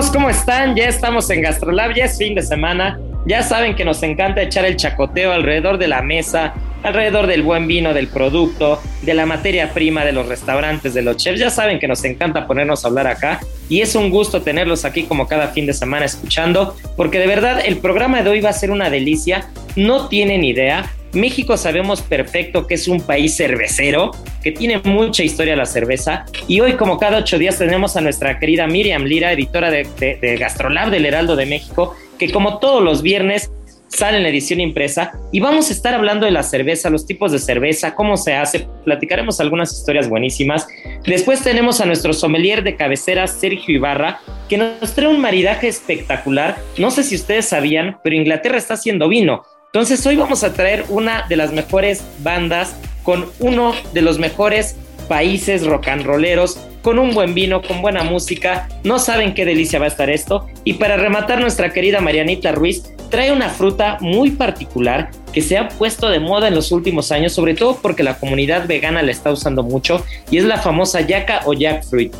Amigos, ¿cómo están? Ya estamos en GastroLab, ya es fin de semana. Ya saben que nos encanta echar el chacoteo alrededor de la mesa, alrededor del buen vino, del producto, de la materia prima, de los restaurantes, de los chefs. Ya saben que nos encanta ponernos a hablar acá y es un gusto tenerlos aquí como cada fin de semana escuchando, porque de verdad el programa de hoy va a ser una delicia. No tienen idea. México sabemos perfecto que es un país cervecero, que tiene mucha historia la cerveza. Y hoy, como cada ocho días, tenemos a nuestra querida Miriam Lira, editora de, de, Gastrolab del Heraldo de México, que como todos los viernes sale en la edición impresa y vamos a estar hablando de la cerveza, los tipos de cerveza, cómo se hace, platicaremos algunas historias buenísimas. Después tenemos a nuestro sommelier de cabecera, Sergio Ibarra, que nos trae un maridaje espectacular. No sé si ustedes sabían, pero Inglaterra está haciendo vino. Entonces hoy vamos a traer una de las mejores bandas con uno de los mejores países rock and rolleros, con un buen vino, con buena música. No saben qué delicia va a estar esto. Y para rematar, nuestra querida Marianita Ruiz trae una fruta muy particular que se ha puesto de moda en los últimos años, sobre todo porque la comunidad vegana la está usando mucho, y es la famosa yaca o jackfruit.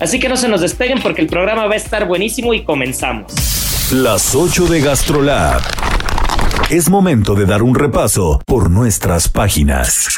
Así que no se nos despeguen porque el programa va a estar buenísimo y comenzamos. Las 8 de GastroLab. Es momento de dar un repaso por nuestras páginas.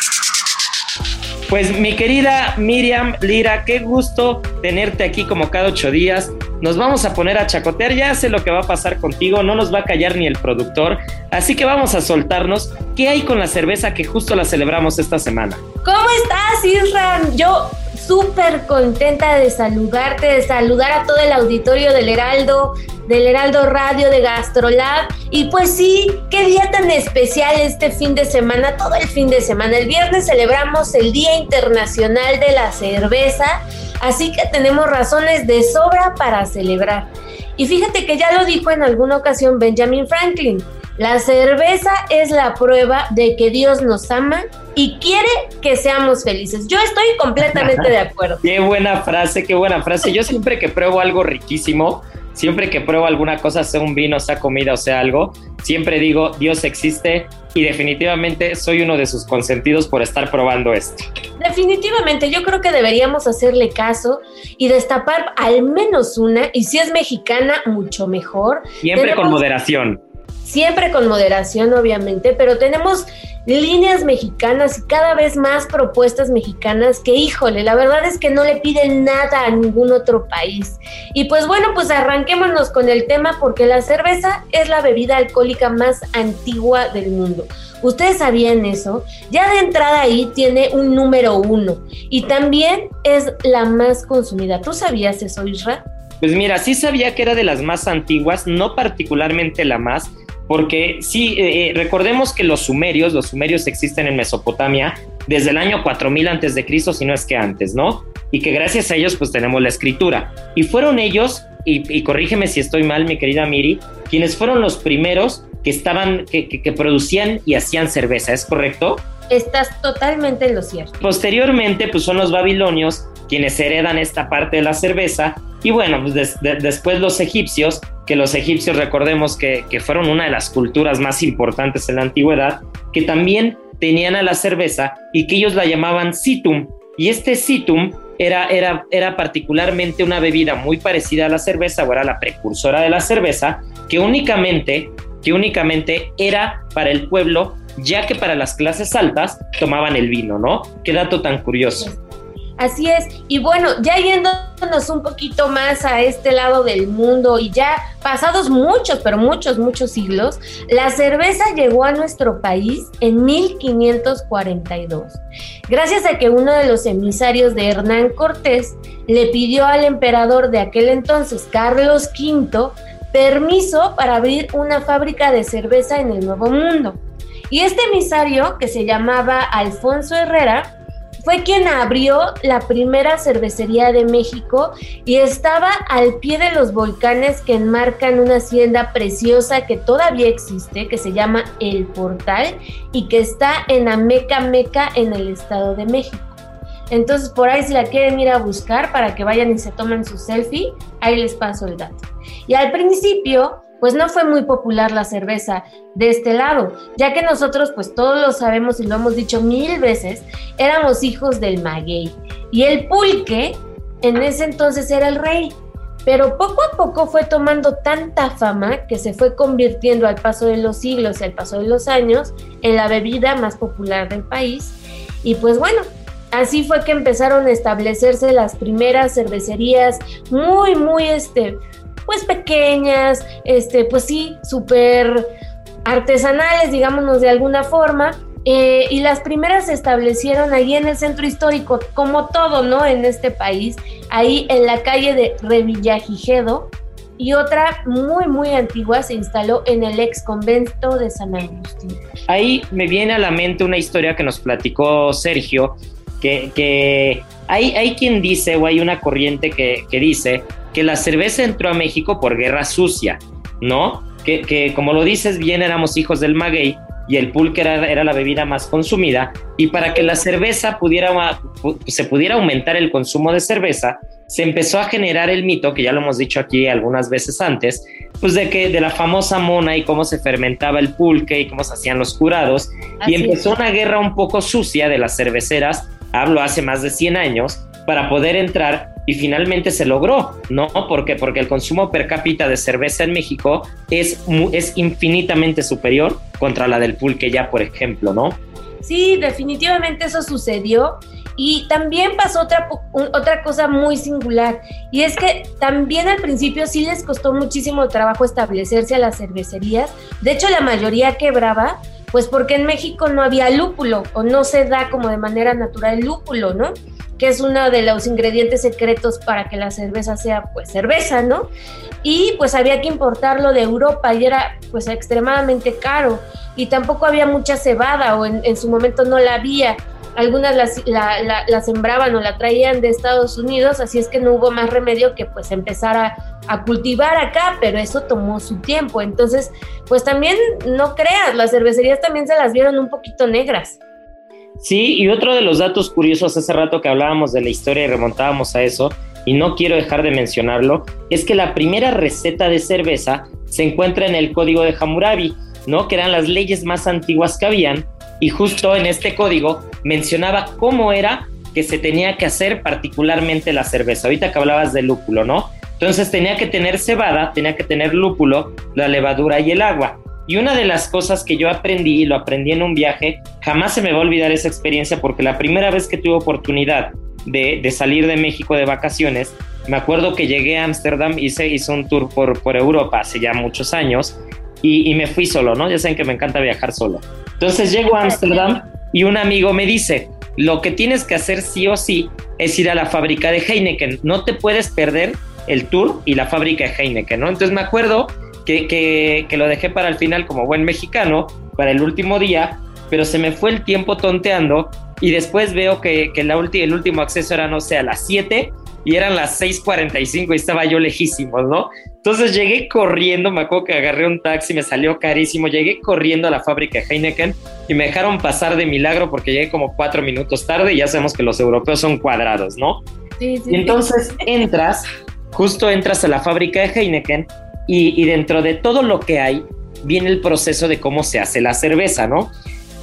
Pues mi querida Miriam Lira, qué gusto tenerte aquí como cada ocho días. Nos vamos a poner a chacotear, ya sé lo que va a pasar contigo, no nos va a callar ni el productor, así que vamos a soltarnos. ¿Qué hay con la cerveza que justo la celebramos esta semana? ¿Cómo estás, Isran? Yo súper contenta de saludarte, de saludar a todo el auditorio del Heraldo, del Heraldo Radio, de Gastrolab. Y pues sí, qué día tan especial este fin de semana, todo el fin de semana. El viernes celebramos el Día Internacional de la Cerveza, así que tenemos razones de sobra para celebrar. Y fíjate que ya lo dijo en alguna ocasión Benjamin Franklin. La cerveza es la prueba de que Dios nos ama y quiere que seamos felices. Yo estoy completamente de acuerdo. qué buena frase, qué buena frase. Yo siempre que pruebo algo riquísimo, siempre que pruebo alguna cosa, sea un vino, sea comida o sea algo, siempre digo, Dios existe y definitivamente soy uno de sus consentidos por estar probando esto. Definitivamente, yo creo que deberíamos hacerle caso y destapar al menos una, y si es mexicana, mucho mejor. Siempre Tenemos... con moderación siempre con moderación obviamente, pero tenemos líneas mexicanas y cada vez más propuestas mexicanas que, híjole, la verdad es que no le piden nada a ningún otro país. Y pues bueno, pues arranquémonos con el tema porque la cerveza es la bebida alcohólica más antigua del mundo. ¿Ustedes sabían eso? Ya de entrada ahí tiene un número uno y también es la más consumida. ¿Tú sabías eso, Isra? Pues mira, sí sabía que era de las más antiguas, no particularmente la más, porque sí, eh, recordemos que los sumerios, los sumerios existen en Mesopotamia desde el año 4000 antes de Cristo, si no es que antes, ¿no? Y que gracias a ellos pues tenemos la escritura. Y fueron ellos, y, y corrígeme si estoy mal, mi querida Miri, quienes fueron los primeros que estaban, que, que, que producían y hacían cerveza, ¿es correcto? Estás totalmente en lo cierto. Posteriormente, pues son los babilonios quienes heredan esta parte de la cerveza. Y bueno, pues des, de, después los egipcios, que los egipcios recordemos que, que, fueron una de las culturas más importantes en la antigüedad, que también tenían a la cerveza y que ellos la llamaban situm. Y este situm era, era, era particularmente una bebida muy parecida a la cerveza, o era la precursora de la cerveza, que únicamente, que únicamente era para el pueblo, ya que para las clases altas tomaban el vino, ¿no? Qué dato tan curioso. Así es. Y bueno, ya yéndonos un poquito más a este lado del mundo y ya pasados muchos, pero muchos, muchos siglos, la cerveza llegó a nuestro país en 1542. Gracias a que uno de los emisarios de Hernán Cortés le pidió al emperador de aquel entonces, Carlos V, permiso para abrir una fábrica de cerveza en el Nuevo Mundo. Y este emisario, que se llamaba Alfonso Herrera, fue quien abrió la primera cervecería de México y estaba al pie de los volcanes que enmarcan una hacienda preciosa que todavía existe, que se llama El Portal y que está en Ameca Meca en el Estado de México. Entonces, por ahí si la quieren ir a buscar para que vayan y se tomen su selfie, ahí les paso el dato. Y al principio, pues no fue muy popular la cerveza de este lado, ya que nosotros, pues todos lo sabemos y lo hemos dicho mil veces, éramos hijos del maguey. Y el pulque en ese entonces era el rey. Pero poco a poco fue tomando tanta fama que se fue convirtiendo al paso de los siglos y al paso de los años en la bebida más popular del país. Y pues bueno, así fue que empezaron a establecerse las primeras cervecerías muy, muy, este, pues pequeñas, este, pues sí, súper artesanales, digámonos de alguna forma. Eh, y las primeras se establecieron ahí en el centro histórico, como todo, ¿no? En este país, ahí en la calle de Revillagigedo. Y otra muy, muy antigua se instaló en el ex convento de San Agustín. Ahí me viene a la mente una historia que nos platicó Sergio, que, que hay, hay quien dice, o hay una corriente que, que dice, que la cerveza entró a México por guerra sucia, ¿no? Que, como lo dices bien, éramos hijos del maguey y el pulque era, era, la bebida más consumida y para que la cerveza pudiera, se pudiera aumentar el consumo de cerveza, se empezó a generar el mito, que ya lo hemos dicho aquí algunas veces antes, pues de que de la famosa mona y cómo se fermentaba el pulque y cómo se hacían los curados y empezó una guerra un poco sucia de las cerveceras, hablo hace más de 100 años, para poder entrar y finalmente se logró, ¿no? Porque porque el consumo per cápita de cerveza en México es es infinitamente superior contra la del pulque ya, por ejemplo, ¿no? Sí, definitivamente eso sucedió. Y también pasó otra, otra cosa muy singular, y es que también al principio sí les costó muchísimo trabajo establecerse a las cervecerías. De hecho, la mayoría quebraba, pues porque en México no había lúpulo, o no se da como de manera natural el lúpulo, ¿no? que es uno de los ingredientes secretos para que la cerveza sea pues cerveza, ¿no? Y pues había que importarlo de Europa y era pues extremadamente caro y tampoco había mucha cebada o en, su momento no la había. Algunas la, sembraban o la traían de Estados Unidos, así es que no hubo más remedio que pues empezar a, a cultivar acá, pero eso tomó su tiempo. Entonces, pues también no creas, las cervecerías también se las vieron un poquito negras. Sí, y otro de los datos curiosos hace rato que hablábamos de la historia y remontábamos a eso, y no quiero dejar de mencionarlo, es que la primera receta de cerveza se encuentra en el código de Hammurabi, ¿no? Que eran las leyes más antiguas que habían, y justo en este código mencionaba cómo era que se tenía que hacer particularmente la cerveza. Ahorita que hablabas del lúpulo, ¿no? Entonces tenía que tener cebada, tenía que tener lúpulo, la levadura y el agua. Y una de las cosas que yo aprendí, y lo aprendí en un viaje, jamás se me va a olvidar esa experiencia porque la primera vez que tuve oportunidad de, salir de México de vacaciones, me acuerdo que llegué a Ámsterdam, hice, hice un tour por, por Europa hace ya muchos años y, y, me fui solo, ¿no? Ya saben que me encanta viajar solo. Entonces llego a Ámsterdam y un amigo me dice, lo que tienes que hacer sí o sí es ir a la fábrica de Heineken, no te puedes perder el tour y la fábrica de Heineken, ¿no? Entonces me acuerdo que, lo dejé para el final como buen mexicano, para el último día, pero se me fue el tiempo tonteando y después veo que, que la el último acceso era, no sé, a las 7 y eran las 6:45 y estaba yo lejísimo, ¿no? Entonces llegué corriendo, me acuerdo que agarré un taxi, me salió carísimo, llegué corriendo a la fábrica Heineken y me dejaron pasar de milagro porque llegué como cuatro minutos tarde y ya sabemos que los europeos son cuadrados, ¿no? Sí, sí. Y entonces entras, justo entras a la fábrica de Heineken y, dentro de todo lo que hay viene el proceso de cómo se hace la cerveza, ¿no?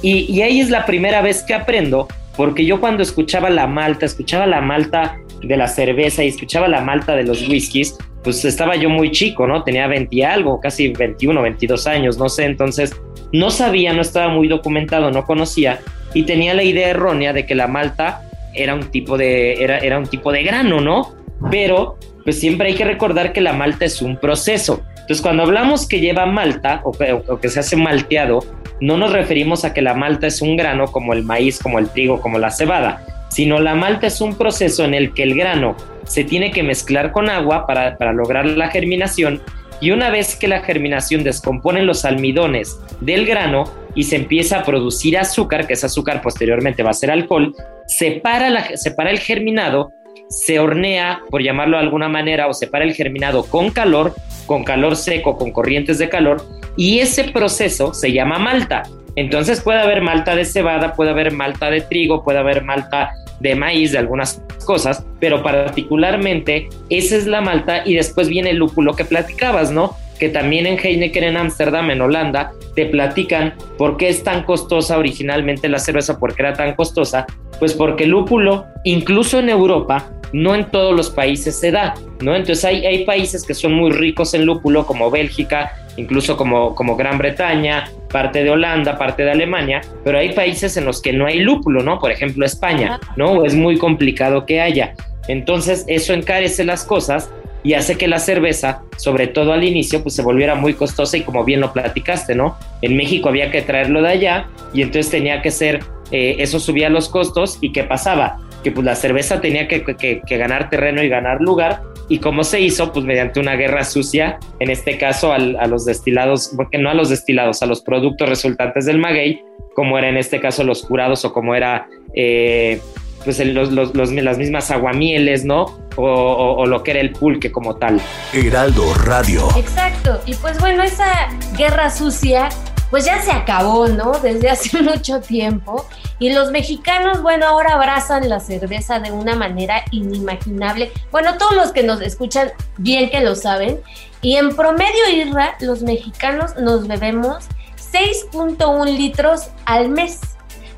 Y, ahí es la primera vez que aprendo, porque yo cuando escuchaba la malta, escuchaba la malta de la cerveza y escuchaba la malta de los whiskies, pues estaba yo muy chico, ¿no? Tenía 20 y algo, casi 21, 22 años, no sé, entonces no sabía, no estaba muy documentado, no conocía y tenía la idea errónea de que la malta era un tipo de, era, era un tipo de grano, ¿no? Pero pues siempre hay que recordar que la malta es un proceso. Entonces, cuando hablamos que lleva malta o que, se hace malteado, no nos referimos a que la malta es un grano como el maíz, como el trigo, como la cebada, sino la malta es un proceso en el que el grano se tiene que mezclar con agua para, para lograr la germinación y una vez que la germinación descompone los almidones del grano y se empieza a producir azúcar, que ese azúcar posteriormente va a ser alcohol, separa, la, separa el germinado, se hornea, por llamarlo de alguna manera, o separa el germinado con calor, con calor seco, con corrientes de calor, y ese proceso se llama malta. Entonces puede haber malta de cebada, puede haber malta de trigo, puede haber malta de maíz, de algunas cosas, pero particularmente esa es la malta y después viene el lúpulo que platicabas, ¿no? Que también en Heineken en Ámsterdam, en Holanda, te platican por qué es tan costosa originalmente la cerveza, por qué era tan costosa, pues porque el lúpulo, incluso en Europa, no en todos los países se da, ¿no? Entonces hay, hay países que son muy ricos en lúpulo, como Bélgica, incluso como, como Gran Bretaña, parte de Holanda, parte de Alemania, pero hay países en los que no hay lúpulo, ¿no? Por ejemplo, España, ¿no? Es muy complicado que haya. Entonces, eso encarece las cosas y hace que la cerveza, sobre todo al inicio, pues se volviera muy costosa y como bien lo platicaste, ¿no? En México había que traerlo de allá y entonces tenía que ser, eh, eso subía los costos y ¿qué pasaba? Que pues la cerveza tenía que, que, que ganar terreno y ganar lugar y cómo se hizo, pues mediante una guerra sucia, en este caso al, a los destilados, porque no a los destilados, a los productos resultantes del maguey, como era en este caso los curados o como era eh, pues el, los, los, los, las mismas aguamieles, ¿no? O, o, o, lo que era el pulque como tal. Heraldo Radio. Exacto, y pues bueno, esa guerra sucia pues ya se acabó, ¿no? Desde hace mucho tiempo. Y los mexicanos, bueno, ahora abrazan la cerveza de una manera inimaginable. Bueno, todos los que nos escuchan bien que lo saben. Y en promedio, Irra, los mexicanos nos bebemos 6.1 litros al mes.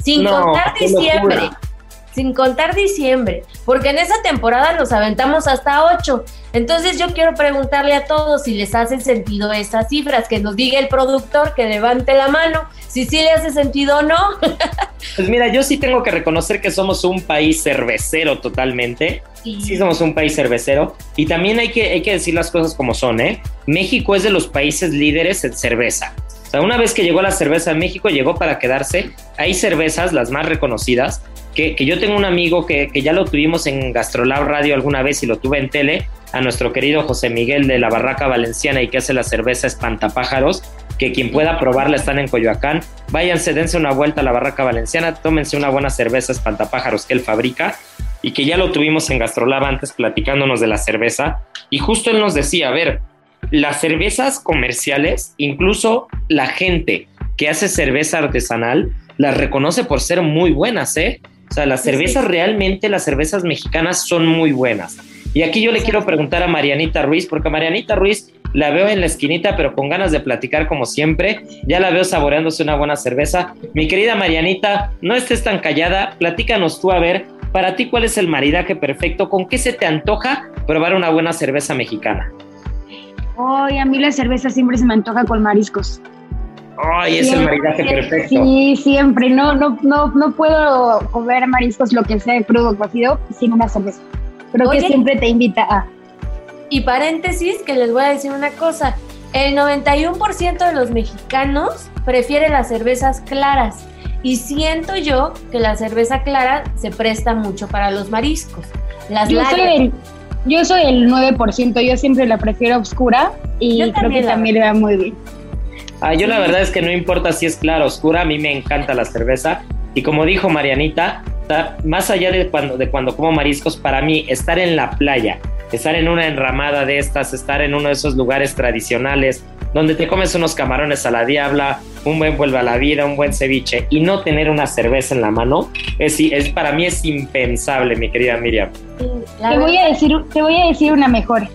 Sin no, contar diciembre. Locura sin contar diciembre, porque en esa temporada nos aventamos hasta 8. Entonces yo quiero preguntarle a todos si les hace sentido esas cifras, que nos diga el productor, que levante la mano, si sí le hace sentido o no. pues mira, yo sí tengo que reconocer que somos un país cervecero totalmente. Sí. sí. somos un país cervecero. Y también hay que, hay que decir las cosas como son, ¿eh? México es de los países líderes en cerveza. O sea, una vez que llegó la cerveza a México, llegó para quedarse. Hay cervezas, las más reconocidas, que, yo tengo un amigo que, que, ya lo tuvimos en Gastrolab Radio alguna vez y lo tuve en tele, a nuestro querido José Miguel de la Barraca Valenciana y que hace la cerveza Espantapájaros, que quien pueda probarla están en Coyoacán. Váyanse, dense una vuelta a la Barraca Valenciana, tómense una buena cerveza Espantapájaros que él fabrica y que ya lo tuvimos en Gastrolab antes platicándonos de la cerveza. Y justo él nos decía, a ver, las cervezas comerciales, incluso la gente que hace cerveza artesanal, las reconoce por ser muy buenas, ¿eh? O sea, las cervezas realmente, las cervezas mexicanas son muy buenas. Y aquí yo le quiero preguntar a Marianita Ruiz, porque Marianita Ruiz la veo en la esquinita, pero con ganas de platicar como siempre. Ya la veo saboreándose una buena cerveza. Mi querida Marianita, no estés tan callada, platícanos tú a ver, para ti cuál es el maridaje perfecto, con qué se te antoja probar una buena cerveza mexicana. Hoy a mí la cerveza siempre se me antoja con mariscos. Ay, es el maridaje perfecto. Sí, siempre. No, no, no, no puedo comer mariscos, lo que sea crudo cocido, sin una cerveza. Creo Oye, que siempre te invita a. Y paréntesis, que les voy a decir una cosa. El 91% de los mexicanos prefiere las cervezas claras. Y siento yo que la cerveza clara se presta mucho para los mariscos. Las yo, soy el, yo soy el 9%, yo siempre la prefiero oscura y creo que también le va muy bien. Ah, yo la verdad es que no importa si es clara o oscura, a mí me encanta la cerveza. Y como dijo Marianita, más allá de cuando, de cuando como mariscos, para mí estar en la playa, estar en una enramada de estas, estar en uno de esos lugares tradicionales, donde te comes unos camarones a la diabla, un buen vuelve a la vida, un buen ceviche y no tener una cerveza en la mano, es, es para mí es impensable, mi querida Miriam. Te voy a decir, te voy a decir una mejor.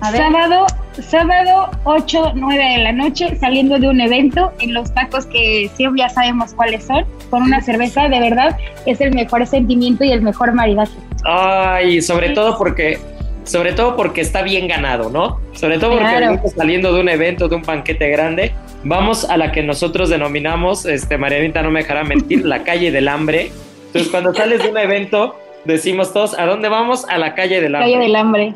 Sábado, sábado 8, 9 de la noche, saliendo de un evento en los tacos que siempre ya sabemos cuáles son, con una cerveza, de verdad, es el mejor sentimiento y el mejor maridaje. Ay, sobre todo porque sobre todo porque está bien ganado, ¿no? Sobre todo porque saliendo de un evento, de un banquete grande, vamos a la que nosotros denominamos, este, Marianita no me dejará mentir, la calle del hambre. Entonces, cuando sales de un evento, decimos todos, ¿a dónde vamos? A la calle del hambre. Calle del hambre.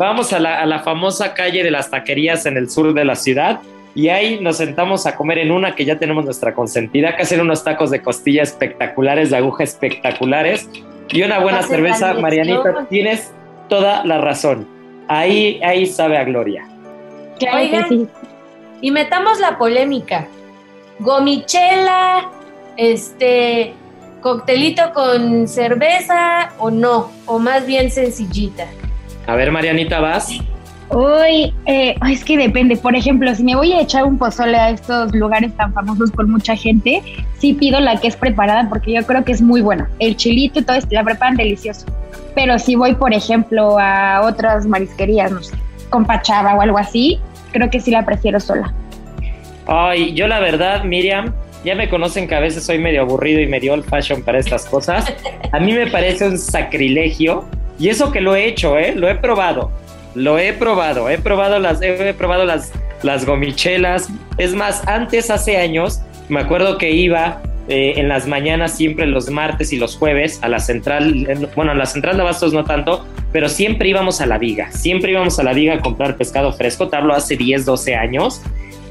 Vamos a la, a la famosa calle de las taquerías en el sur de la ciudad y ahí nos sentamos a comer en una que ya tenemos nuestra consentida, que hacen unos tacos de costilla espectaculares, de aguja espectaculares y una buena cerveza. Marianita, tienes toda la razón. Ahí, ahí sabe a gloria. Oigan, y metamos la polémica. Gomichela, este, coctelito con cerveza o no, o más bien sencillita. A ver, Marianita, vas. Uy, eh, es que depende. Por ejemplo, si me voy a echar un pozole a estos lugares tan famosos por mucha gente, sí pido la que es preparada porque yo creo que es muy buena. El chilito y todo esto, la preparan delicioso. Pero si voy, por ejemplo, a otras marisquerías, no sé, con pachava o algo así, creo que sí la prefiero sola. Ay, yo la verdad, Miriam, ya me conocen que a veces soy medio aburrido y medio old fashion para estas cosas. A mí me parece un sacrilegio. Y eso que lo he hecho, ¿eh? Lo he probado. Lo he probado, he probado las, he probado las, las gomichelas. Es más, antes, hace años, me acuerdo que iba eh, en las mañanas, siempre los martes y los jueves, a la central, bueno, a la central de Bastos no tanto, pero siempre íbamos a la viga, siempre íbamos a la viga a comprar pescado fresco, te hablo hace 10, 12 años,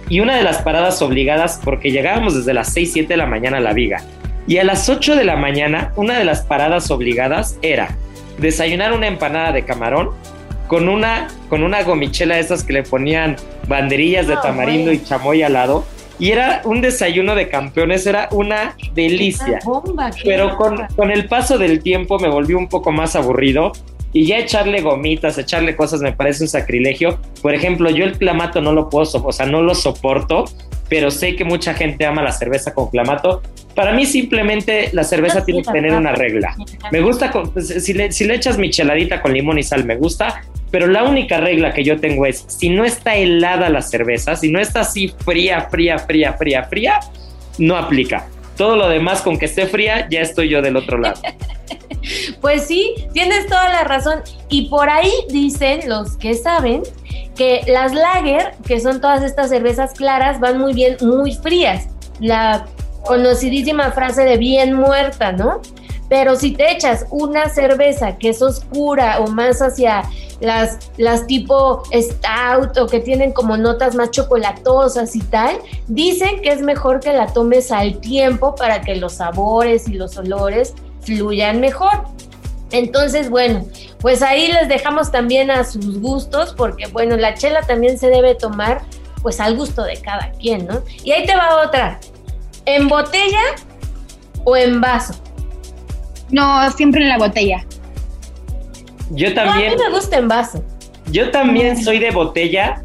y una de las paradas obligadas, porque llegábamos desde las 6, 7 de la mañana a la viga, y a las 8 de la mañana, una de las paradas obligadas era desayunar una empanada de camarón, con una, con una gomichela de esas que le ponían banderillas de ah, tamarindo y chamoy al lado. Y era un desayuno de campeones, era una delicia. Pero con, con el paso del tiempo me volvió un poco más aburrido y ya echarle gomitas, echarle cosas me parece un sacrilegio. Por ejemplo, yo el clamato no lo puedo, o sea, no lo soporto, pero sé que mucha gente ama la cerveza con clamato. Para mí simplemente la cerveza tiene que tener una regla. Me gusta, pues, si, le, si le echas micheladita con limón y sal, me gusta, pero la única regla que yo tengo es, si no está helada la cerveza, si no está así fría, fría, fría, fría, fría, no aplica. Todo lo demás con que esté fría, ya estoy yo del otro lado. Pues sí, tienes toda la razón. Y por ahí dicen los que saben que las lager, que son todas estas cervezas claras, van muy bien, muy frías. La conocidísima frase de bien muerta, ¿no? Pero si te echas una cerveza que es oscura o más hacia las, las tipo stout o que tienen como notas más chocolatosas y tal, dicen que es mejor que la tomes al tiempo para que los sabores y los olores fluyan mejor. Entonces, bueno, pues ahí les dejamos también a sus gustos, porque bueno, la chela también se debe tomar pues al gusto de cada quien, ¿no? Y ahí te va otra. ¿En botella o en vaso? No, siempre en la botella. Yo también. a mí me gusta en vaso. Yo también soy de botella,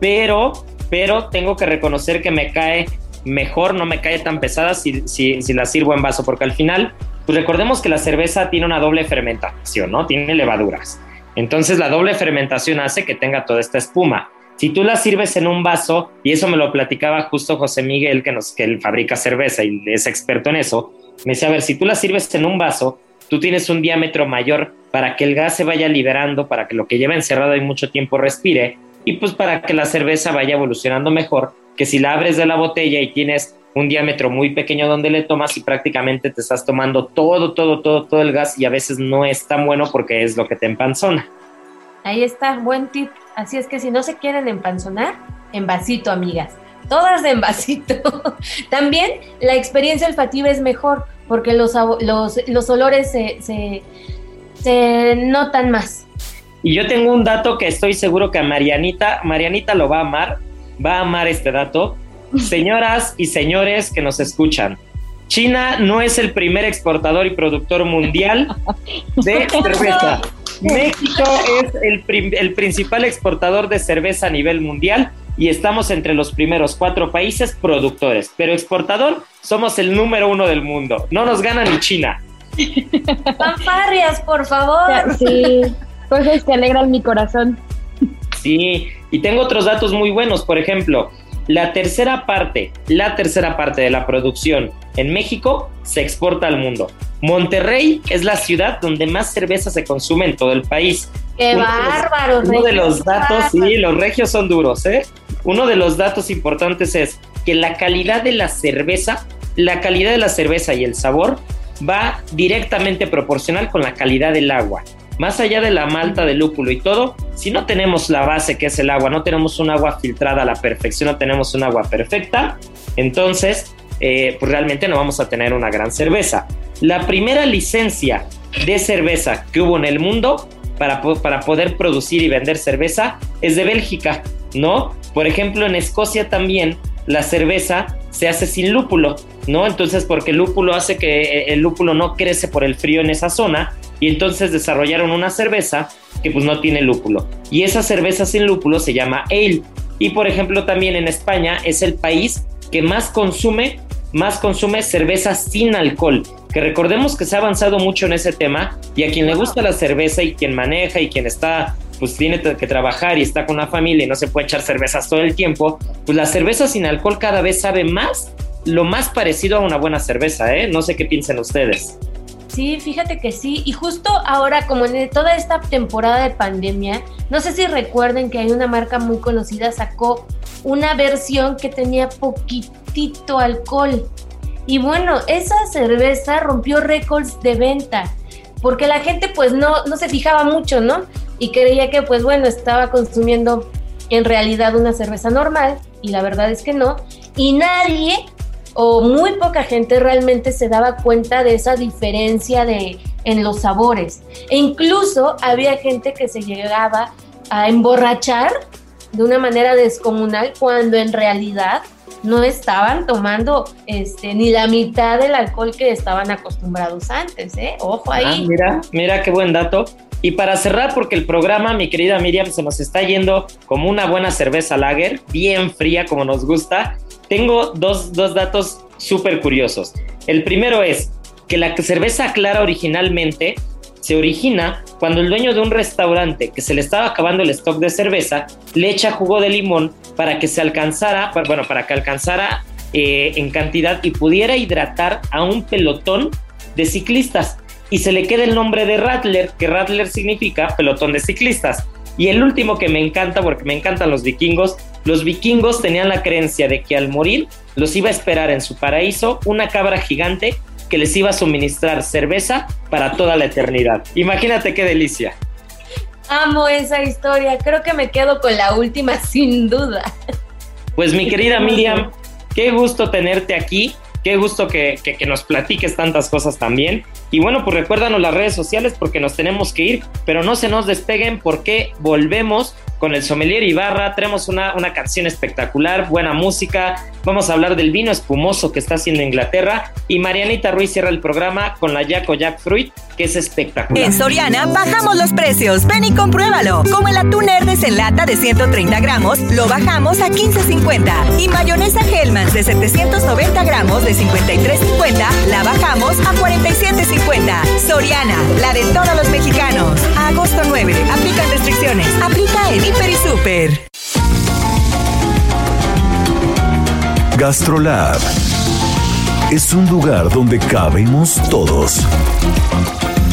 pero, pero tengo que reconocer que me cae mejor, no me cae tan pesada si, si, si la sirvo en vaso, porque al final pues recordemos que la cerveza tiene una doble fermentación, ¿no? Tiene levaduras. Entonces la doble fermentación hace que tenga toda esta espuma. Si tú la sirves en un vaso, y eso me lo platicaba justo José Miguel, que, nos, que él fabrica cerveza y es experto en eso, me decía, a ver, si tú la sirves en un vaso, tú tienes un diámetro mayor para que el gas se vaya liberando, para que lo que lleva encerrado ahí mucho tiempo respire, y pues para que la cerveza vaya evolucionando mejor, que si la abres de la botella y tienes un diámetro muy pequeño donde le tomas y prácticamente te estás tomando todo, todo, todo, todo el gas y a veces no es tan bueno porque es lo que te empanzona. Ahí está, buen tip. Así es que si no se quieren empanzonar, en vasito, amigas. Todas en vasito. También la experiencia olfativa es mejor porque los, los, los olores se, se, se notan más. Y yo tengo un dato que estoy seguro que a Marianita, Marianita lo va a amar, va a amar este dato Señoras y señores que nos escuchan, China no es el primer exportador y productor mundial de cerveza. México es el, principal exportador de cerveza a nivel mundial y estamos entre los primeros cuatro países productores, pero exportador somos el número uno del mundo. No nos gana ni China. Fanfarrias, por favor. Sí, cosas que alegran mi corazón. Sí, y tengo otros datos muy buenos. Por ejemplo, la tercera parte, la tercera parte de la producción en México se exporta al mundo. Monterrey es la ciudad donde más cerveza se consume en todo el país. ¡Qué bárbaro! Uno de los datos, sí, los regios son duros, ¿eh? Uno de los datos importantes es que la calidad de la cerveza, la calidad de la cerveza y el sabor va directamente proporcional con la calidad del agua. Más allá de la malta, del lúpulo y todo, si no tenemos la base que es el agua, no tenemos un agua filtrada a la perfección, no tenemos un agua perfecta, entonces eh, pues realmente no vamos a tener una gran cerveza. La primera licencia de cerveza que hubo en el mundo para, para poder producir y vender cerveza es de Bélgica, ¿no? Por ejemplo, en Escocia también la cerveza se hace sin lúpulo, ¿no? Entonces, porque el lúpulo hace que eh, el lúpulo no crece por el frío en esa zona y entonces desarrollaron una cerveza que pues no tiene lúpulo. Y esa cerveza sin lúpulo se llama ale. Y por ejemplo, también en España es el país que más consume más consume cerveza sin alcohol, que recordemos que se ha avanzado mucho en ese tema y a quien le gusta la cerveza y quien maneja y quien está pues tiene que trabajar y está con una familia y no se puede echar cervezas todo el tiempo, pues la cerveza sin alcohol cada vez sabe más, lo más parecido a una buena cerveza, ¿eh? No sé qué piensan ustedes. Sí, fíjate que sí. Y justo ahora, como en toda esta temporada de pandemia, no sé si recuerden que hay una marca muy conocida, sacó una versión que tenía poquitito alcohol. Y bueno, esa cerveza rompió récords de venta, porque la gente pues no, no se fijaba mucho, ¿no? y creía que pues bueno, estaba consumiendo en realidad una cerveza normal y la verdad es que no. Y nadie o muy poca gente realmente se daba cuenta de esa diferencia de, en los sabores. E incluso había gente que se llegaba a emborrachar de una manera descomunal cuando en realidad no estaban tomando este, ni la mitad del alcohol que estaban acostumbrados antes, ¿eh? Ojo ahí. Ah, mira, mira qué buen dato. Y para cerrar, porque el programa, mi querida Miriam, se nos está yendo como una buena cerveza lager, bien fría como nos gusta, tengo dos, dos datos súper curiosos. El primero es que la cerveza clara originalmente se origina cuando el dueño de un restaurante que se le estaba acabando el stock de cerveza le echa jugo de limón para que se alcanzara, bueno, para que alcanzara eh, en cantidad y pudiera hidratar a un pelotón de ciclistas y se le queda el nombre de Rattler, que Rattler significa pelotón de ciclistas. Y el último que me encanta, porque me encantan los vikingos, los vikingos tenían la creencia de que al morir los iba a esperar en su paraíso una cabra gigante que les iba a suministrar cerveza para toda la eternidad. Imagínate qué delicia. Amo esa historia, creo que me quedo con la última sin duda. Pues mi querida Miriam, qué gusto tenerte aquí Qué gusto que, nos platiques tantas cosas también. Y bueno, pues recuérdanos las redes sociales porque nos tenemos que ir, pero no se nos despeguen porque volvemos con el sommelier Ibarra. Tenemos una, una canción espectacular, buena música. Vamos a hablar del vino espumoso que está haciendo Inglaterra. Y Marianita Ruiz cierra el programa con la Jack Jack Fruit, que es espectacular. En Soriana bajamos los precios. Ven y compruébalo. Como el atún Herdes en lata de 130 gramos, lo bajamos a 15.50. Y mayonesa Hellmann's de 790 gramos de 53.50, la bajamos a 47.50. Soriana, la de todos los mexicanos. agosto 9. Aplican restricciones. Aplica en Hiper y Super. Gastrolab es un lugar donde cabemos todos.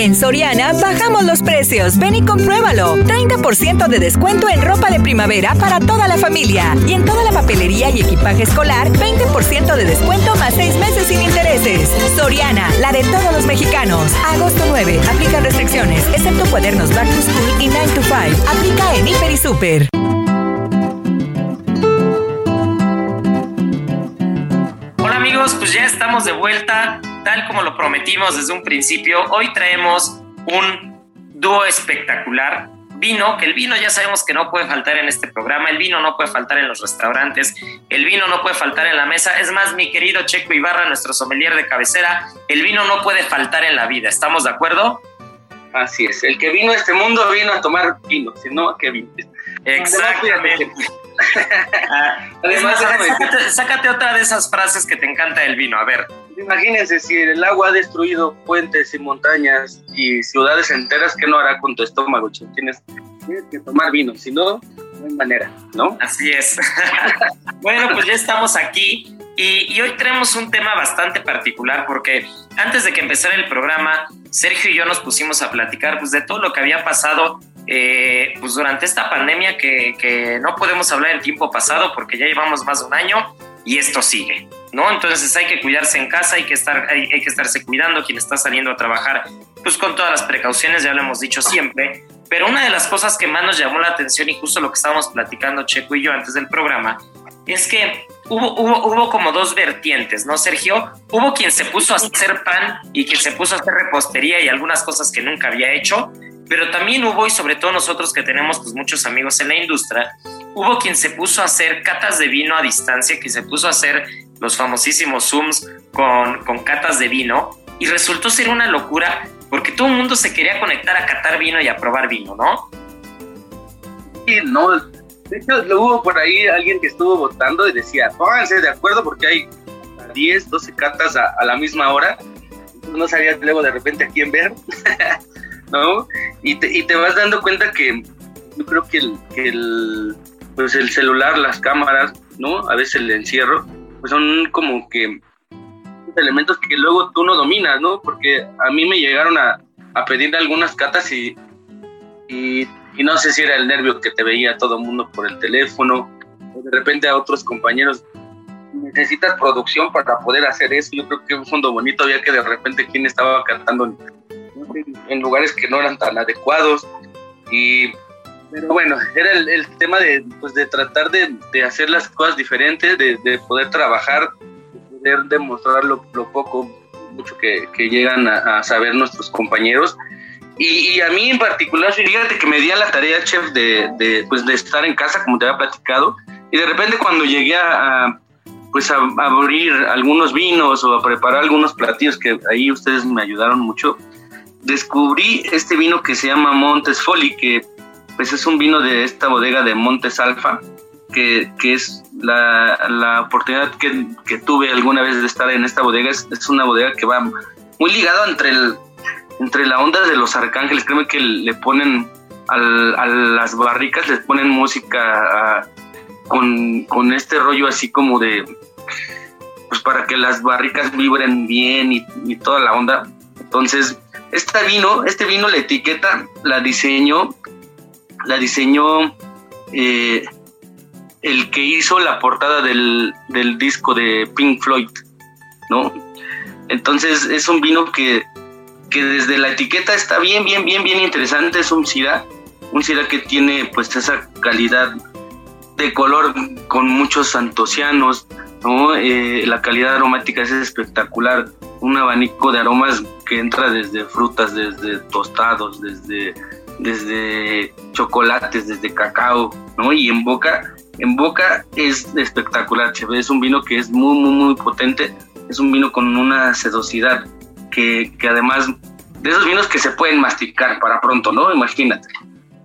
En Soriana bajamos los precios. Ven y compruébalo. 30% de descuento en ropa de primavera para toda la familia. Y en toda la papelería y equipaje escolar, 20% de descuento más 6 meses sin intereses. Soriana, la de todos los mexicanos. Agosto 9. Aplica restricciones, excepto cuadernos Back to School y 9 to 5. Aplica en Hiper y Super. Hola amigos, pues ya estamos de vuelta tal como lo prometimos desde un principio, hoy traemos un dúo espectacular. Vino, que el vino ya sabemos que no puede faltar en este programa, el vino no puede faltar en los restaurantes, el vino no puede faltar en la mesa. Es más, mi querido Checo Ibarra, nuestro sommelier de cabecera, el vino no puede faltar en la vida. ¿Estamos de acuerdo? Así es, el que vino a este mundo vino a tomar vino, si no, ¿qué vino? Exactamente. Ah, Además, sácate, otra de esas frases que te encanta del vino. A ver. Imagínense si el agua ha destruido puentes y montañas y ciudades enteras, ¿qué no hará con tu estómago? Tienes, tienes que tomar vino, si no, no hay manera, ¿no? Así es. bueno, pues ya estamos aquí y, hoy tenemos un tema bastante particular porque antes de que empezara el programa, Sergio y yo nos pusimos a platicar pues, de todo lo que había pasado eh, pues, durante esta pandemia que, que no podemos hablar del tiempo pasado porque ya llevamos más de un año y esto sigue, ¿no? Entonces hay que cuidarse en casa, hay que, estar, hay, hay, que estarse cuidando, quien está saliendo a trabajar, pues con todas las precauciones, ya lo hemos dicho siempre, pero una de las cosas que más nos llamó la atención y justo lo que estábamos platicando Checo y yo antes del programa, es que hubo, hubo, como dos vertientes, ¿no, Sergio? Hubo quien se puso a hacer pan y quien se puso a hacer repostería y algunas cosas que nunca había hecho, pero también hubo, y sobre todo nosotros que tenemos pues, muchos amigos en la industria, hubo quien se puso a hacer catas de vino a distancia, que se puso a hacer los famosísimos Zooms con, con catas de vino, y resultó ser una locura porque todo el mundo se quería conectar a catar vino y a probar vino, ¿no? Sí, no, de hecho, hubo por ahí alguien que estuvo votando y decía, pónganse de acuerdo porque hay 10, 12 cartas a, la misma hora. No sabías luego de repente a quién ver, ¿no? Y te, y te vas dando cuenta que yo creo que el, pues el celular, las cámaras, ¿no? A veces el encierro, pues son como que elementos que luego tú no dominas, ¿no? Porque a mí me llegaron a, a pedir algunas catas y, y no sé si era el nervio que te veía todo el mundo por el teléfono, o de repente a otros compañeros, necesitas producción para poder hacer eso. Yo creo que un fondo bonito había que de repente quien estaba cantando en, lugares que no eran tan adecuados. Y, pero bueno, era el, tema de, pues, de tratar de, de, hacer las cosas diferentes, de, de poder trabajar, de poder demostrar lo, poco, mucho que, que llegan a, a saber nuestros compañeros. Y, a mí en particular, fíjate que me di a la tarea, chef, de, de, pues, de estar en casa, como te había platicado, y de repente cuando llegué a, pues a, abrir algunos vinos o a preparar algunos platillos que ahí ustedes me ayudaron mucho, descubrí este vino que se llama Montes Foli, que pues es un vino de esta bodega de Montes Alfa, que, que es la, la oportunidad que, que, tuve alguna vez de estar en esta bodega. Es, es una bodega que va muy ligado entre entre la onda de los arcángeles, créeme que le ponen a las barricas, les ponen música con, este rollo así como de, pues para que las barricas vibren bien y, toda la onda. Entonces, este vino, este vino, la etiqueta la diseñó, la diseñó eh, el que hizo la portada del, del disco de Pink Floyd, ¿no? Entonces es un vino que que desde la etiqueta está bien, bien, bien, bien interesante. Es un Syrah, un Syrah que tiene pues esa calidad de color con muchos antocianos, ¿no? Eh, la calidad aromática es espectacular, un abanico de aromas que entra desde frutas, desde tostados, desde, desde chocolates, desde cacao, ¿no? Y en boca, en boca es espectacular, es un vino que es muy, muy, muy potente, es un vino con una sedosidad que, además de esos vinos que se pueden masticar para pronto, ¿no? Imagínate.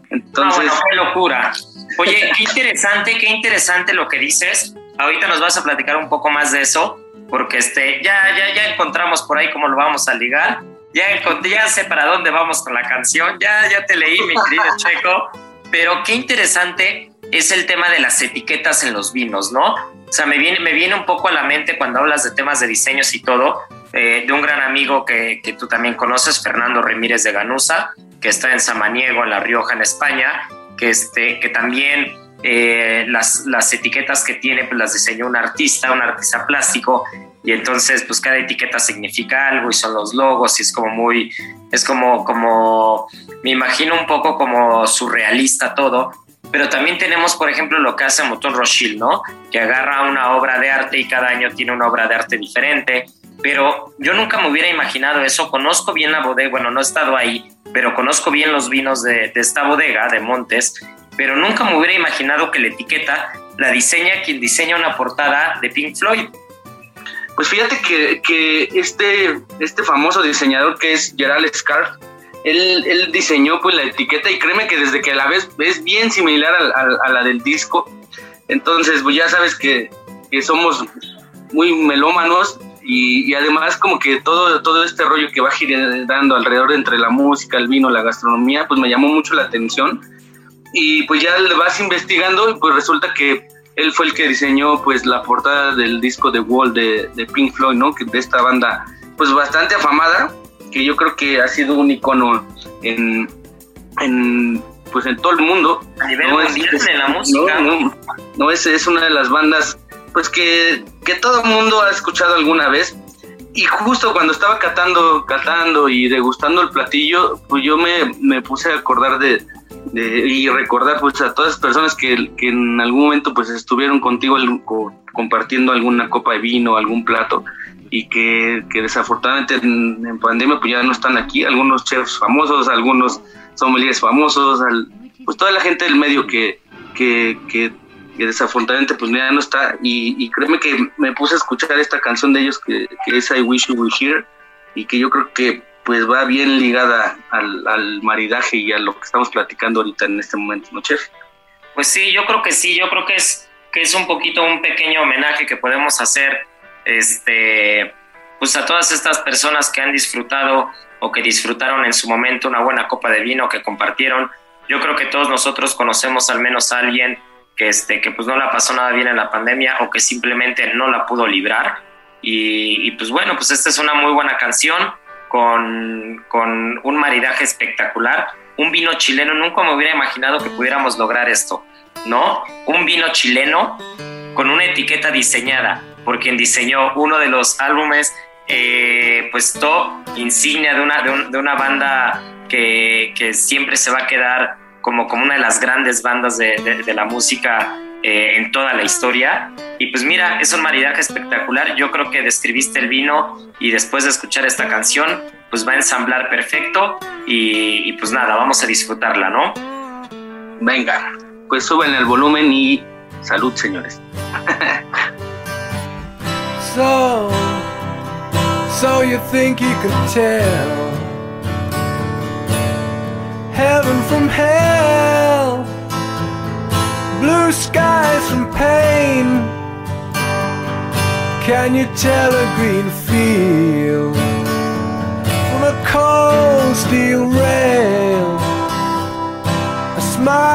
Entonces, ah, qué locura. Oye, qué interesante, qué interesante lo que dices. Ahorita nos vas a platicar un poco más de eso, porque este, ya, ya, ya encontramos por ahí cómo lo vamos a ligar. Ya, ya sé para dónde vamos con la canción. Ya, ya te leí, mi querido Checo. Pero qué interesante es el tema de las etiquetas en los vinos, ¿no? O sea, me viene, me viene un poco a la mente cuando hablas de temas de diseños y todo, eh, de un gran amigo que, que, tú también conoces, Fernando Ramírez de Ganusa, que está en Samaniego, en La Rioja, en España, que, este, que también eh, las, las, etiquetas que tiene pues las diseñó un artista, un artista plástico, y entonces pues cada etiqueta significa algo y son los logos y es como muy, es como, como, me imagino un poco como surrealista todo, pero también tenemos, por ejemplo, lo que hace Motor Rothschild, ¿no? Que agarra una obra de arte y cada año tiene una obra de arte diferente pero yo nunca me hubiera imaginado eso. Conozco bien la bodega, bueno, no he estado ahí, pero conozco bien los vinos de, esta bodega, de Montes, pero nunca me hubiera imaginado que la etiqueta la diseña quien diseña una portada de Pink Floyd. Pues fíjate que, que este, este famoso diseñador que es Gerald Scarf, él, él, diseñó pues la etiqueta y créeme que desde que la ves es bien similar a, la del disco. Entonces, pues ya sabes que, que somos muy melómanos y, además como que todo, todo este rollo que va girando alrededor entre la música, el vino, la gastronomía, pues me llamó mucho la atención. Y pues ya le vas investigando y pues resulta que él fue el que diseñó pues la portada del disco de Wall de, de Pink Floyd, ¿no? Que de esta banda pues bastante afamada, que yo creo que ha sido un icono en, en pues en todo el mundo. A nivel no mundial de la música. No, no, es, es una de las bandas pues que, que todo el mundo ha escuchado alguna vez. Y justo cuando estaba catando, catando y degustando el platillo, pues yo me, me puse a acordar de, de, y recordar pues a todas las personas que, que, en algún momento pues estuvieron contigo compartiendo alguna copa de vino, algún plato y que, que desafortunadamente en, pandemia pues ya no están aquí, algunos chefs famosos, algunos sommeliers famosos, pues toda la gente del medio que, que, que que desafortunadamente pues ya no está. Y, créeme que me puse a escuchar esta canción de ellos que, es I Wish You Were Here y que yo creo que pues va bien ligada al, maridaje y a lo que estamos platicando ahorita en este momento, ¿no, chef? Pues sí, yo creo que sí, yo creo que es, que es un poquito un pequeño homenaje que podemos hacer este, pues a todas estas personas que han disfrutado o que disfrutaron en su momento una buena copa de vino, que compartieron. Yo creo que todos nosotros conocemos al menos a alguien que, este, que pues no la pasó nada bien en la pandemia o que simplemente no la pudo librar. Y, pues bueno, pues esta es una muy buena canción con, con un maridaje espectacular. Un vino chileno, nunca me hubiera imaginado que pudiéramos lograr esto, ¿no? Un vino chileno con una etiqueta diseñada por quien diseñó uno de los álbumes eh, pues top, insignia de una, de, una banda que, que, siempre se va a quedar como, como una de las grandes bandas de, de, la música eh, en toda la historia. Y pues mira, es un maridaje espectacular. Yo creo que describiste el vino y después de escuchar esta canción, pues va a ensamblar perfecto y, y pues nada, vamos a disfrutarla, ¿no? Venga, pues suben el volumen y salud, señores. so, so you think you could tell heaven from hell, blue skies from pain. Can you tell a green field from a cold steel rail? A smile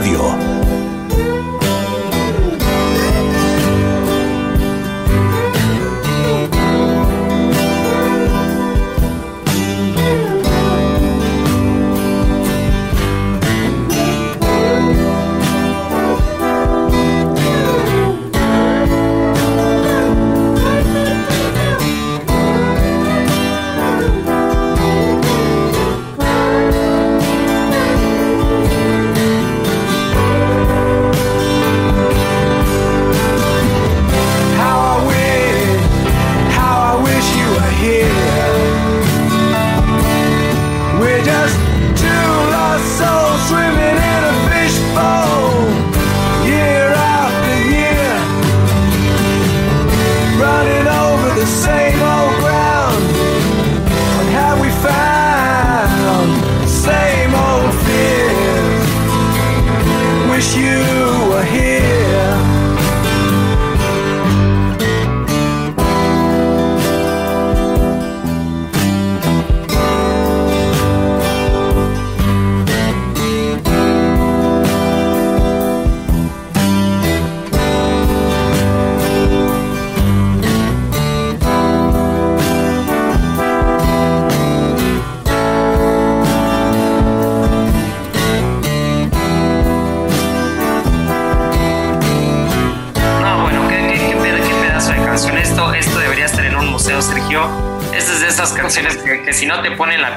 Radio.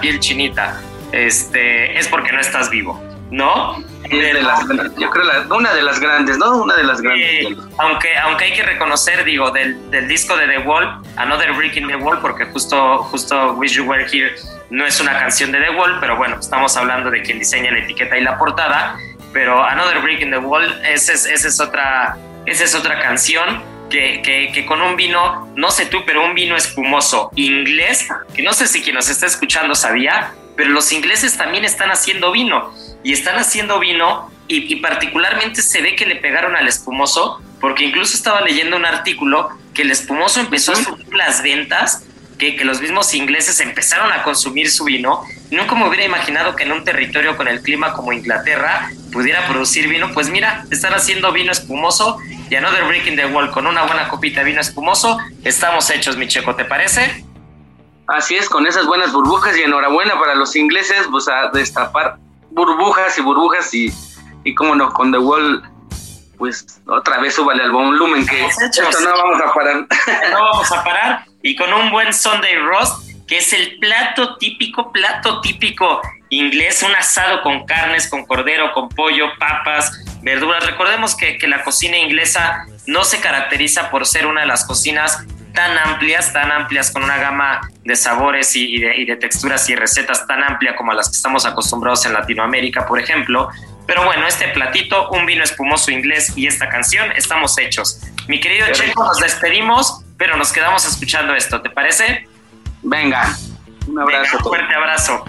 Piel chinita, este, es porque no estás vivo, ¿no? yo creo la, una de las grandes, ¿no? Una de las grandes. aunque, aunque hay que reconocer, digo, del, del, disco de The Wall, Another Brick in the Wall, porque justo, justo Wish You Were Here no es una canción de The Wall, pero bueno, estamos hablando de quien diseña la etiqueta y la portada, pero Another Brick in the Wall, esa es, esa es, otra, esa es otra canción que, que, que, con un vino, no sé tú, pero un vino espumoso inglés, que no sé si quien nos está escuchando sabía, pero los ingleses también están haciendo vino y están haciendo vino y, particularmente se ve que le pegaron al espumoso porque incluso estaba leyendo un artículo que el espumoso empezó a subir las ventas, que, que los mismos ingleses empezaron a consumir su vino. Nunca me hubiera imaginado que en un territorio con el clima como Inglaterra pudiera producir vino. Pues mira, están haciendo vino espumoso y Another Breaking the Wall con una buena copita de vino espumoso. Estamos hechos, mi checo, ¿te parece? Así es, con esas buenas burbujas y enhorabuena para los ingleses, pues a destapar burbujas y burbujas y, y cómo no, con The Wall, pues otra vez súbale al volumen que esto no vamos a parar. No vamos a parar y con un buen Sunday roast, que es el plato típico, plato típico inglés, un asado con carnes, con cordero, con pollo, papas, verduras. Recordemos que, que la cocina inglesa no se caracteriza por ser una de las cocinas tan amplias, tan amplias, con una gama de sabores y, de, texturas y recetas tan amplia como a las que estamos acostumbrados en Latinoamérica, por ejemplo. Pero bueno, este platito, un vino espumoso inglés y esta canción, estamos hechos. Mi querido Checo, nos despedimos, pero nos quedamos escuchando esto, ¿te parece? Venga, un abrazo. un fuerte abrazo.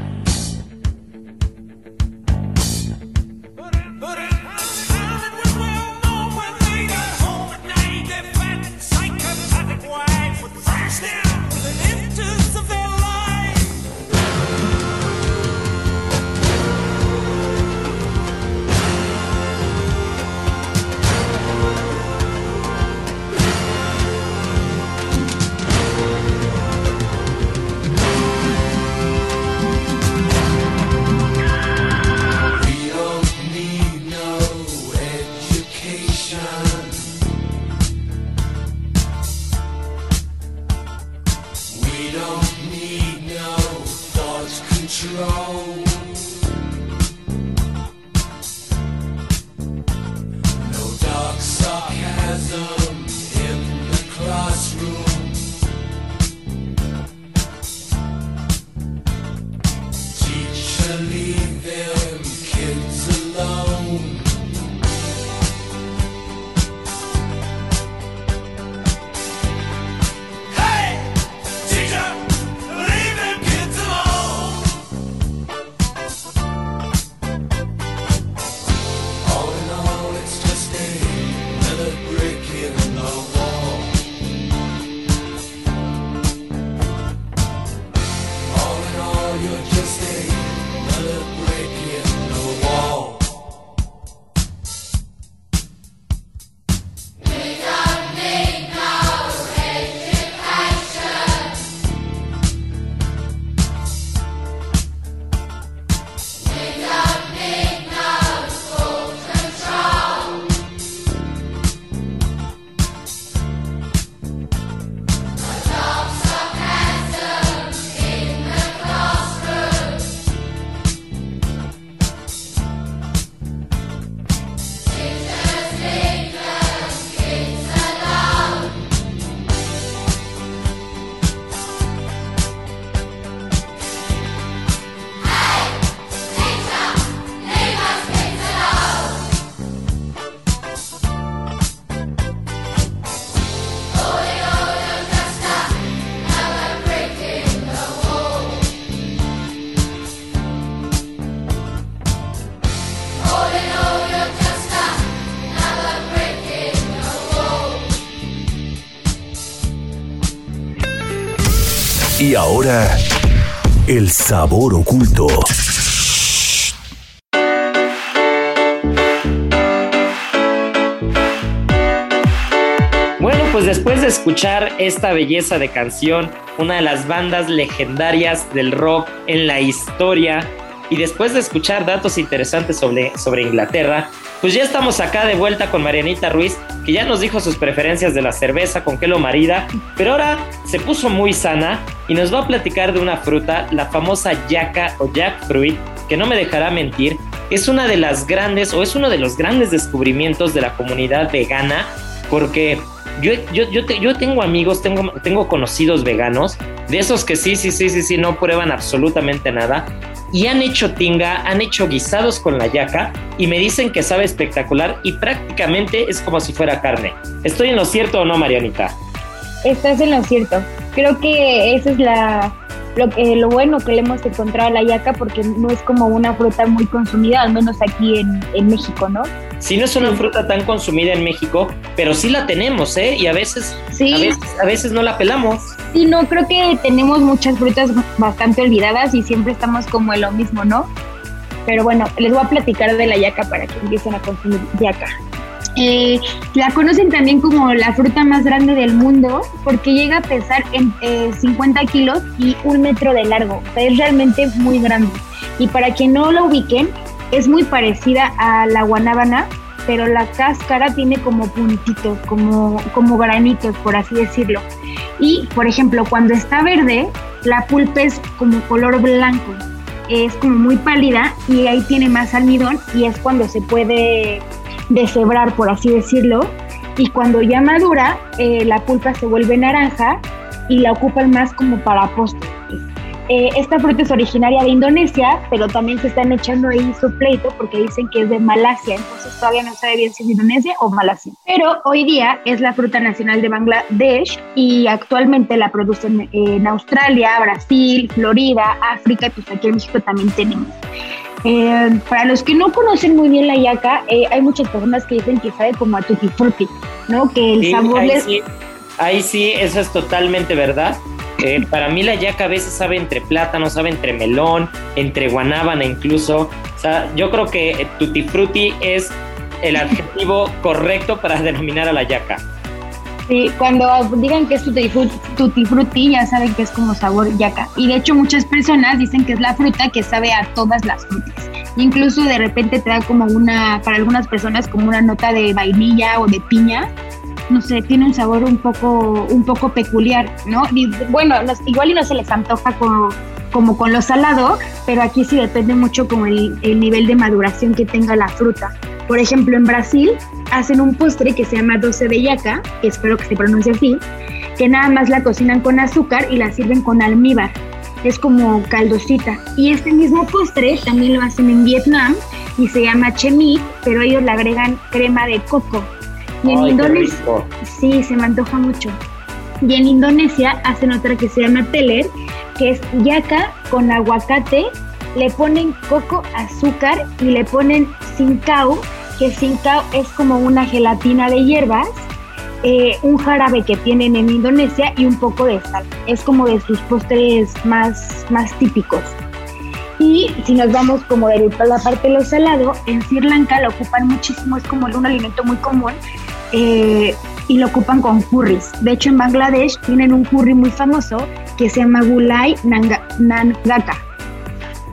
Ahora, el sabor oculto. Bueno, pues después de escuchar esta belleza de canción, una de las bandas legendarias del rock en la historia, y después de escuchar datos interesantes sobre, sobre Inglaterra, pues ya estamos acá de vuelta con Marianita Ruiz, que ya nos dijo sus preferencias de la cerveza, con qué lo marida, pero ahora se puso muy sana y nos va a platicar de una fruta, la famosa yaca o jackfruit, que no me dejará mentir, es una de las grandes o es uno de los grandes descubrimientos de la comunidad vegana, porque yo, yo, yo, yo tengo amigos, tengo, tengo conocidos veganos, de esos que sí, sí, sí, sí, sí, no prueban absolutamente nada, y han hecho tinga, han hecho guisados con la yaca y me dicen que sabe espectacular y prácticamente es como si fuera carne. ¿Estoy en lo cierto o no, Marianita? Estás en lo cierto. Creo que eso es la, lo, bueno que le hemos encontrado a la yaca porque no es como una fruta muy consumida, al menos aquí en, en México, ¿no? Sí, no es una fruta tan consumida en México, pero sí la tenemos, ¿eh? Y a veces, sí. a veces, no la pelamos. Sí, no, creo que tenemos muchas frutas bastante olvidadas y siempre estamos como en lo mismo, ¿no? Pero bueno, les voy a platicar de la yaca para que empiecen a consumir yaca. Eh, la conocen también como la fruta más grande del mundo porque llega a pesar en 50 eh, kilos y un metro de largo. O sea, es realmente muy grande. Y para quien no lo ubiquen, es muy parecida a la guanábana, pero la cáscara tiene como puntitos, como, como granitos, por así decirlo. Y, por ejemplo, cuando está verde, la pulpa es como color blanco, es como muy pálida y ahí tiene más almidón y es cuando se puede deshebrar, por así decirlo. Y cuando ya madura, eh, la pulpa se vuelve naranja y la ocupan más como para postre. Eh, esta fruta es originaria de Indonesia, pero también se están echando ahí su pleito porque dicen que es de Malasia, entonces todavía no sabe bien si es Indonesia o Malasia. Pero hoy día es la fruta nacional de Bangladesh y actualmente la producen en Australia, Brasil, Florida, África y pues aquí en México también tenemos. Eh, para los que no conocen muy bien la yaca, eh, hay muchas personas que dicen que sabe como a tutti frutti, ¿no? Que el sabor ahí les... Sí, ahí sí, eso es totalmente verdad. Eh, para mí la yaca a veces sabe entre plátano, sabe entre melón, entre guanábana incluso. O sea, yo creo que tutti frutti es el adjetivo correcto para denominar a la yaca. Sí, cuando digan que es tutti frutti, ya saben que es como sabor yaca. Y de hecho muchas personas dicen que es la fruta que sabe a todas las frutas. Incluso de repente te da como una, para algunas personas, como una nota de vainilla o de piña no sé, tiene un sabor un poco, un poco peculiar, ¿no? bueno, igual y no se les antoja como, como con lo salado, pero aquí sí depende mucho como el, el nivel de maduración que tenga la fruta. Por ejemplo, en Brasil hacen un postre que se llama doce de yaca, que espero que se pronuncie así, que nada más la cocinan con azúcar y la sirven con almíbar. Es como caldosita. Y este mismo postre también lo hacen en Vietnam y se llama chemit, pero ellos le agregan crema de coco. Y en Indonesia, sí, se me antoja mucho. Y en Indonesia hacen otra que se llama teler, que es yaca con aguacate, le ponen coco, azúcar y le ponen sincao, que sincao es como una gelatina de hierbas, eh, un jarabe que tienen en Indonesia y un poco de sal. Es como de sus postres más, más típicos. Y si nos vamos como de la parte de lo salado, en Sri Lanka lo ocupan muchísimo, es como un alimento muy común eh, y lo ocupan con curries. De hecho, en Bangladesh tienen un curry muy famoso que se llama Gulai Nangaka,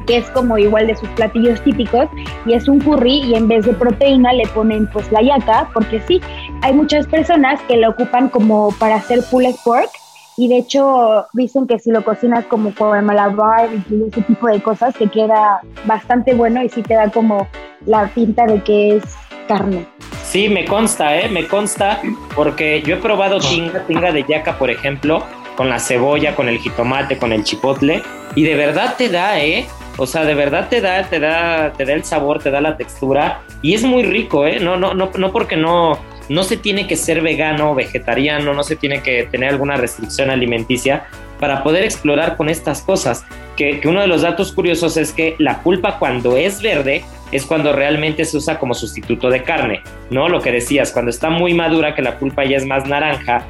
que es como igual de sus platillos típicos y es un curry y en vez de proteína le ponen pues la yaca, porque sí, hay muchas personas que lo ocupan como para hacer pulled pork y de hecho dicen que si lo cocinas como con malabar y ese tipo de cosas te queda bastante bueno y sí te da como la pinta de que es carne. Sí, me consta, ¿eh? Me consta porque yo he probado tinga, tinga de yaca, por ejemplo, con la cebolla, con el jitomate, con el chipotle y de verdad te da, ¿eh? O sea, de verdad te da, te da, te da el sabor, te da la textura y es muy rico, ¿eh? No, no, no, no porque no, no se tiene que ser vegano o vegetariano, no se tiene que tener alguna restricción alimenticia para poder explorar con estas cosas. Que, uno de los datos curiosos es que la pulpa cuando es verde es cuando realmente se usa como sustituto de carne, ¿no? Lo que decías, cuando está muy madura, que la pulpa ya es más naranja,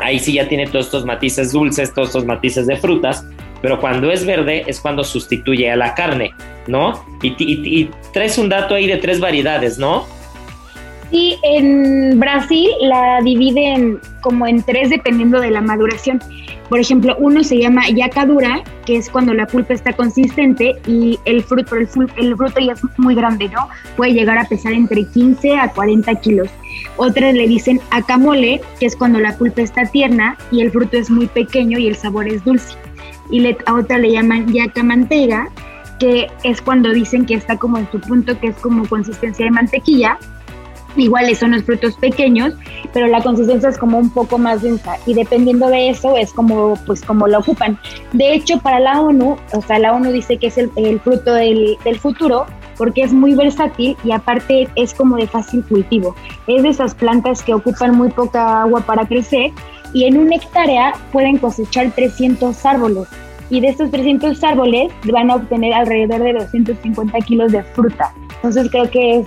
ahí sí ya tiene todos estos matices dulces, todos estos matices de frutas, pero cuando es verde es cuando sustituye a la carne, ¿no? Y, y, y traes un dato ahí de tres variedades, ¿no? Sí, en Brasil la dividen como en tres dependiendo de la maduración. Por ejemplo, uno se llama yaca dura, que es cuando la pulpa está consistente y el fruto, el, el fruto ya es muy grande, ¿no? Puede llegar a pesar entre 15 a 40 kilos. Otras le dicen acamole, que es cuando la pulpa está tierna y el fruto es muy pequeño y el sabor es dulce. Y a otra le llaman yaca mantega, que es cuando dicen que está como en su punto, que es como consistencia de mantequilla Iguales son los frutos pequeños, pero la consistencia es como un poco más densa y dependiendo de eso es como pues como lo ocupan. De hecho, para la ONU, o sea, la ONU dice que es el, fruto del, del, futuro porque es muy versátil y aparte es como de fácil cultivo. Es de esas plantas que ocupan muy poca agua para crecer y en una hectárea pueden cosechar 300 árboles y de estos 300 árboles van a obtener alrededor de 250 kilos de fruta. Entonces creo que es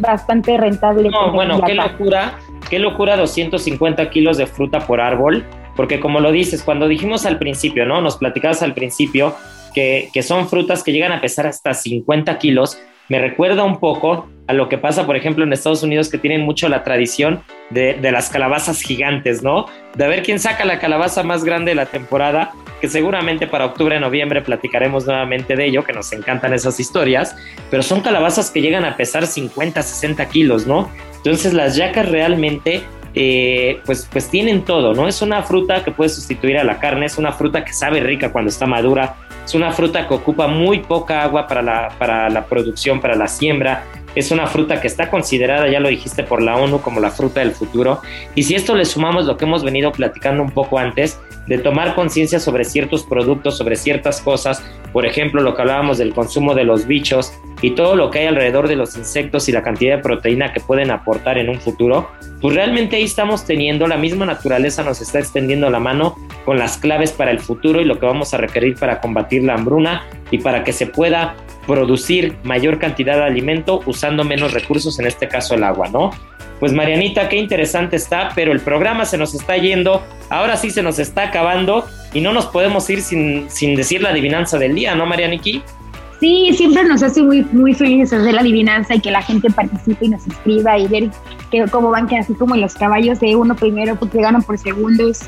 bastante rentable. No, bueno, qué locura, qué locura 250 kilos de fruta por árbol, porque como lo dices, cuando dijimos al principio, ¿no? Nos platicabas al principio que, que son frutas que llegan a pesar hasta 50 kilos, me recuerda un poco a lo que pasa, por ejemplo, en Estados Unidos, que tienen mucho la tradición de, las calabazas gigantes, ¿no? De ver quién saca la calabaza más grande de la temporada, que seguramente para octubre, noviembre platicaremos nuevamente de ello, que nos encantan esas historias, pero son calabazas que llegan a pesar 50, 60 kilos, ¿no? Entonces las yacas realmente eh, pues, pues tienen todo, ¿no? Es una fruta que puede sustituir a la carne, es una fruta que sabe rica cuando está madura, es una fruta que ocupa muy poca agua para la, para la producción, para la siembra, es una fruta que está considerada, ya lo dijiste, por la ONU como la fruta del futuro. Y si esto le sumamos lo que hemos venido platicando un poco antes, de tomar conciencia sobre ciertos productos, sobre ciertas cosas, por ejemplo, lo que hablábamos del consumo de los bichos y todo lo que hay alrededor de los insectos y la cantidad de proteína que pueden aportar en un futuro, pues realmente ahí estamos teniendo, la misma naturaleza nos está extendiendo la mano con las claves para el futuro y lo que vamos a requerir para combatir la hambruna y para que se pueda producir mayor cantidad de alimento usando menos recursos, en este caso el agua, ¿no? Pues Marianita, qué interesante está, pero el programa se nos está yendo, ahora sí se nos está acabando y no nos podemos ir sin, sin decir la adivinanza del día, ¿no, Marianiki? Sí, siempre nos hace muy, muy felices hacer la adivinanza y que la gente participe y nos escriba y ver que, cómo van, que así como los caballos de uno primero porque ganan por segundos.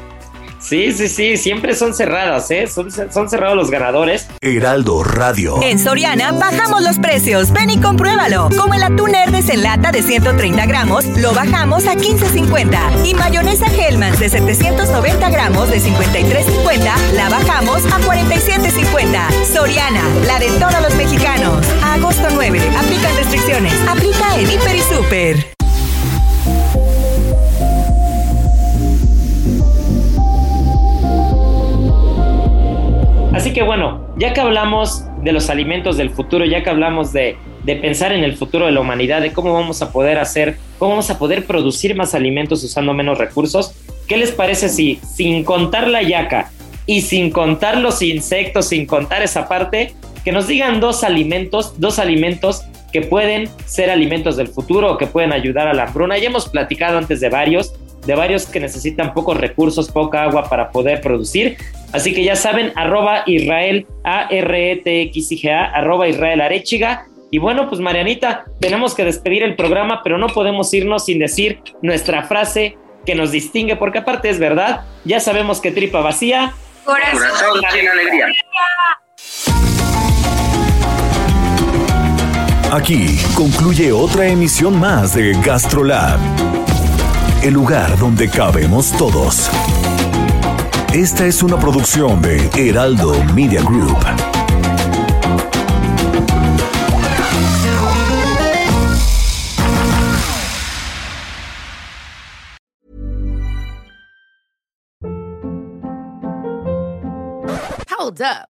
Sí, sí, sí, siempre son cerradas, ¿eh? Son, son, cerrados los ganadores. Heraldo Radio. En Soriana bajamos los precios. Ven y compruébalo. Como el atún Herdes en lata de 130 gramos, lo bajamos a 15.50. Y mayonesa Hellmann's de 790 gramos de 53.50, la bajamos a 47.50. Soriana, la de todos los mexicanos. agosto 9. Aplican restricciones. Aplica en Hiper y Super. Así que bueno, ya que hablamos de los alimentos del futuro, ya que hablamos de, pensar en el futuro de la humanidad, de cómo vamos a poder hacer, cómo vamos a poder producir más alimentos usando menos recursos, ¿qué les parece si sin contar la yaca y sin contar los insectos, sin contar esa parte, que nos digan dos alimentos, dos alimentos que pueden ser alimentos del futuro o que pueden ayudar a la hambruna? Ya hemos platicado antes de varios, de varios que necesitan pocos recursos, poca agua para poder producir. Así que ya saben, arroba Israel, A-R-E-T-X-I-G-A, arroba Israel Arechiga. Y bueno, pues Marianita, tenemos que despedir el programa, pero no podemos irnos sin decir nuestra frase que nos distingue, porque aparte es verdad, ya sabemos que tripa vacía. Corazón, Corazón sin alegría. Aquí concluye otra emisión más de GastroLab el lugar donde cabemos todos. Esta es una producción de Heraldo Media Group. Hold up.